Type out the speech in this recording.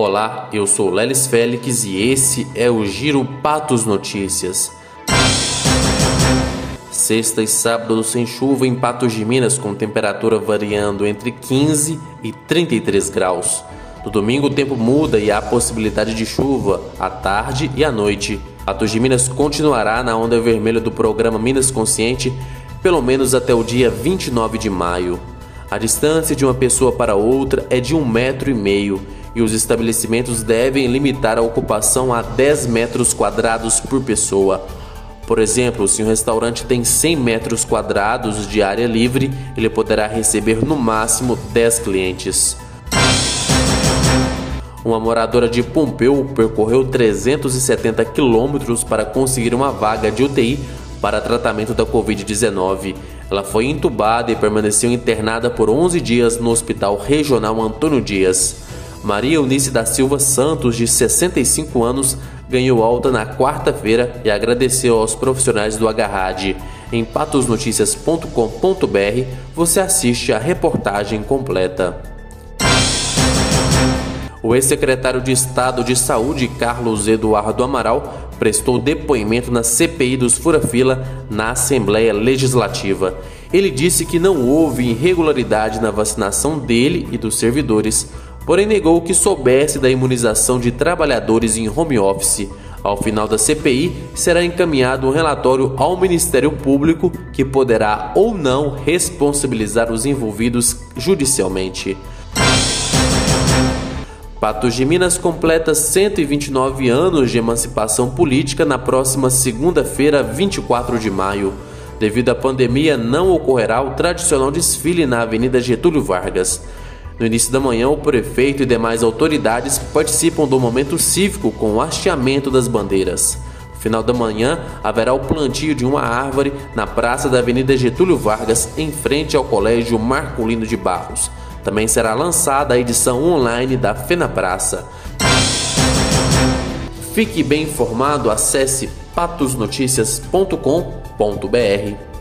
Olá, eu sou Lelis Félix e esse é o Giro Patos Notícias. Sexta e sábado sem chuva em Patos de Minas, com temperatura variando entre 15 e 33 graus. No domingo o tempo muda e há possibilidade de chuva à tarde e à noite. Patos de Minas continuará na onda vermelha do programa Minas Consciente pelo menos até o dia 29 de maio. A distância de uma pessoa para outra é de um metro e meio e os estabelecimentos devem limitar a ocupação a 10 metros quadrados por pessoa. Por exemplo, se um restaurante tem 100 metros quadrados de área livre, ele poderá receber no máximo 10 clientes. Uma moradora de Pompeu percorreu 370 quilômetros para conseguir uma vaga de UTI para tratamento da Covid-19. Ela foi entubada e permaneceu internada por 11 dias no Hospital Regional Antônio Dias. Maria Eunice da Silva Santos, de 65 anos, ganhou alta na quarta-feira e agradeceu aos profissionais do Agarrade. Em patosnoticias.com.br você assiste a reportagem completa. O ex-secretário de Estado de Saúde, Carlos Eduardo Amaral, prestou depoimento na CPI dos Furafila na Assembleia Legislativa. Ele disse que não houve irregularidade na vacinação dele e dos servidores, porém negou que soubesse da imunização de trabalhadores em home office. Ao final da CPI, será encaminhado um relatório ao Ministério Público que poderá ou não responsabilizar os envolvidos judicialmente. Patos de Minas completa 129 anos de emancipação política na próxima segunda-feira, 24 de maio. Devido à pandemia, não ocorrerá o tradicional desfile na Avenida Getúlio Vargas. No início da manhã, o prefeito e demais autoridades participam do momento cívico com o hasteamento das bandeiras. No final da manhã, haverá o plantio de uma árvore na praça da Avenida Getúlio Vargas, em frente ao Colégio Marcolino de Barros. Também será lançada a edição online da Fena Praça. Fique bem informado, acesse patosnoticias.com.br.